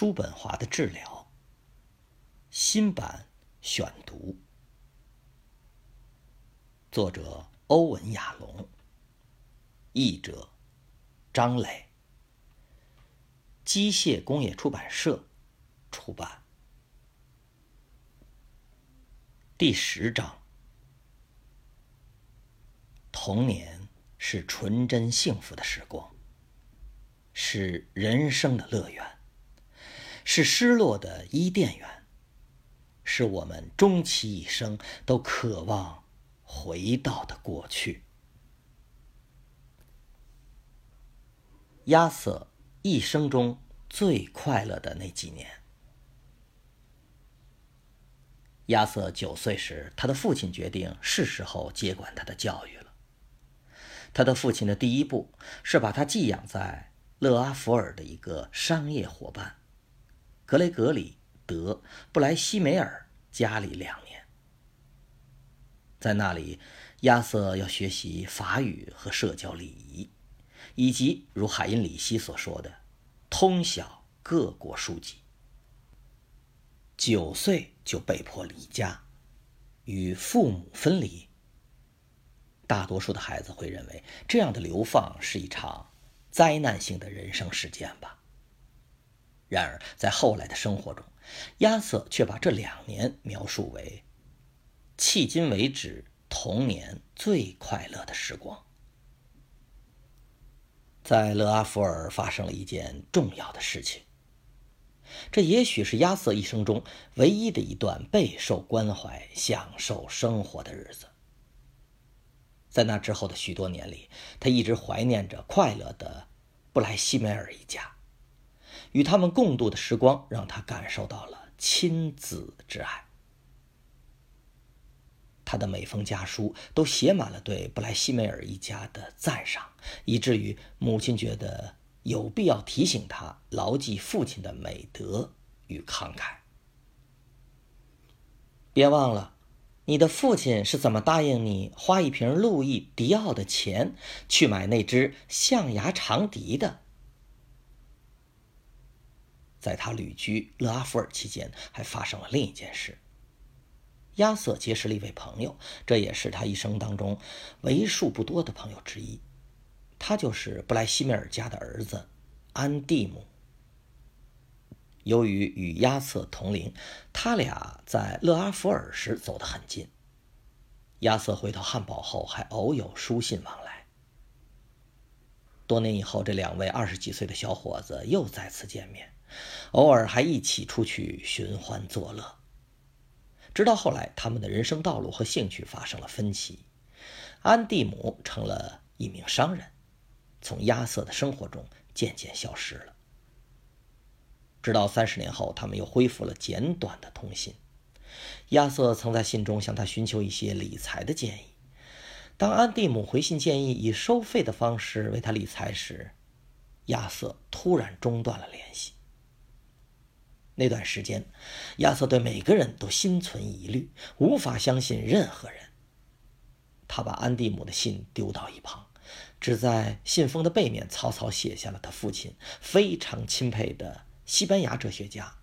叔本华的治疗》新版选读，作者欧文亚龙，译者张磊，机械工业出版社出版。第十章：童年是纯真幸福的时光。是人生的乐园，是失落的伊甸园，是我们终其一生都渴望回到的过去。亚瑟一生中最快乐的那几年。亚瑟九岁时，他的父亲决定是时候接管他的教育了。他的父亲的第一步是把他寄养在。勒阿弗尔的一个商业伙伴，格雷格里德布莱西梅尔家里两年，在那里，亚瑟要学习法语和社交礼仪，以及如海因里希所说的，通晓各国书籍。九岁就被迫离家，与父母分离。大多数的孩子会认为，这样的流放是一场。灾难性的人生事件吧。然而，在后来的生活中，亚瑟却把这两年描述为迄今为止童年最快乐的时光。在勒阿弗尔发生了一件重要的事情，这也许是亚瑟一生中唯一的一段备受关怀、享受生活的日子。在那之后的许多年里，他一直怀念着快乐的布莱西梅尔一家，与他们共度的时光让他感受到了亲子之爱。他的每封家书都写满了对布莱西梅尔一家的赞赏，以至于母亲觉得有必要提醒他牢记父亲的美德与慷慨。别忘了。你的父亲是怎么答应你花一瓶路易迪奥的钱去买那只象牙长笛的？在他旅居勒阿弗尔期间，还发生了另一件事。亚瑟结识了一位朋友，这也是他一生当中为数不多的朋友之一。他就是布莱西米尔家的儿子安蒂姆。由于与亚瑟同龄，他俩在勒阿弗尔时走得很近。亚瑟回到汉堡后，还偶有书信往来。多年以后，这两位二十几岁的小伙子又再次见面，偶尔还一起出去寻欢作乐。直到后来，他们的人生道路和兴趣发生了分歧，安蒂姆成了一名商人，从亚瑟的生活中渐渐消失了。直到三十年后，他们又恢复了简短的通信。亚瑟曾在信中向他寻求一些理财的建议。当安蒂姆回信建议以收费的方式为他理财时，亚瑟突然中断了联系。那段时间，亚瑟对每个人都心存疑虑，无法相信任何人。他把安蒂姆的信丢到一旁，只在信封的背面草草写下了他父亲非常钦佩的。西班牙哲学家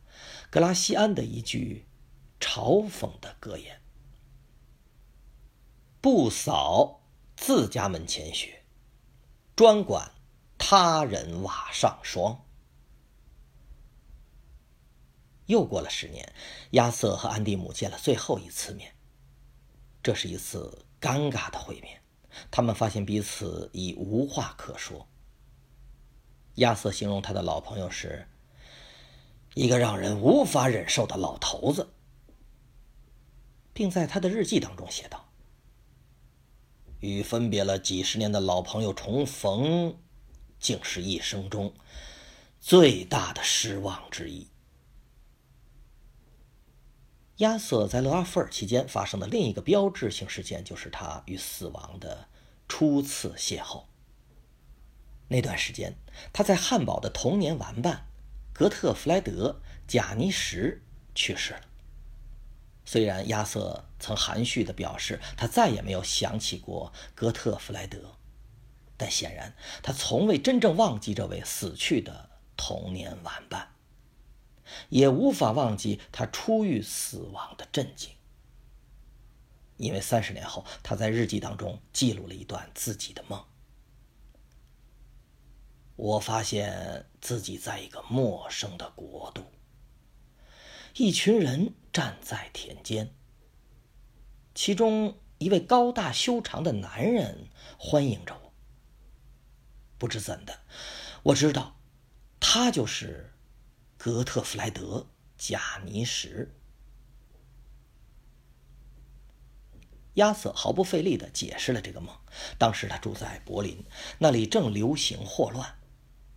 格拉西安的一句嘲讽的格言：“不扫自家门前雪，专管他人瓦上霜。”又过了十年，亚瑟和安蒂姆见了最后一次面。这是一次尴尬的会面，他们发现彼此已无话可说。亚瑟形容他的老朋友是。一个让人无法忍受的老头子，并在他的日记当中写道：“与分别了几十年的老朋友重逢，竟是一生中最大的失望之一。”亚瑟在勒阿弗尔期间发生的另一个标志性事件，就是他与死亡的初次邂逅。那段时间，他在汉堡的童年玩伴。格特弗莱德·贾尼什去世了。虽然亚瑟曾含蓄地表示他再也没有想起过格特弗莱德，但显然他从未真正忘记这位死去的童年玩伴。也无法忘记他初遇死亡的震惊。因为三十年后，他在日记当中记录了一段自己的梦。我发现自己在一个陌生的国度，一群人站在田间，其中一位高大修长的男人欢迎着我。不知怎的，我知道，他就是格特弗莱德·贾尼什。亚瑟毫不费力地解释了这个梦。当时他住在柏林，那里正流行霍乱。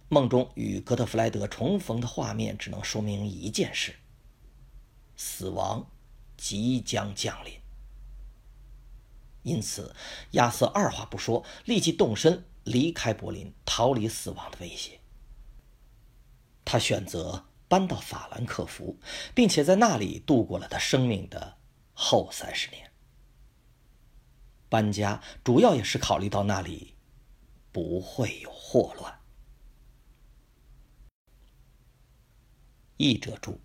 梦中与格特弗莱德重逢的画面，只能说明一件事：死亡即将降临。因此，亚瑟二话不说，立即动身离开柏林，逃离死亡的威胁。他选择搬到法兰克福，并且在那里度过了他生命的后三十年。搬家主要也是考虑到那里不会有霍乱。译者注：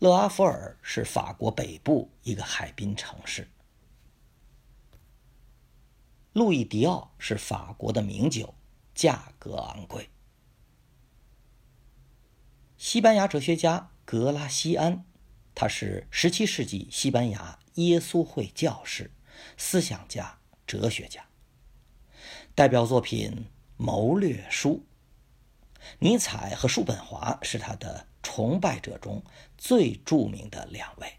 勒阿弗尔是法国北部一个海滨城市。路易迪奥是法国的名酒，价格昂贵。西班牙哲学家格拉西安，他是17世纪西班牙耶稣会教士。思想家、哲学家，代表作品《谋略书》。尼采和叔本华是他的崇拜者中最著名的两位。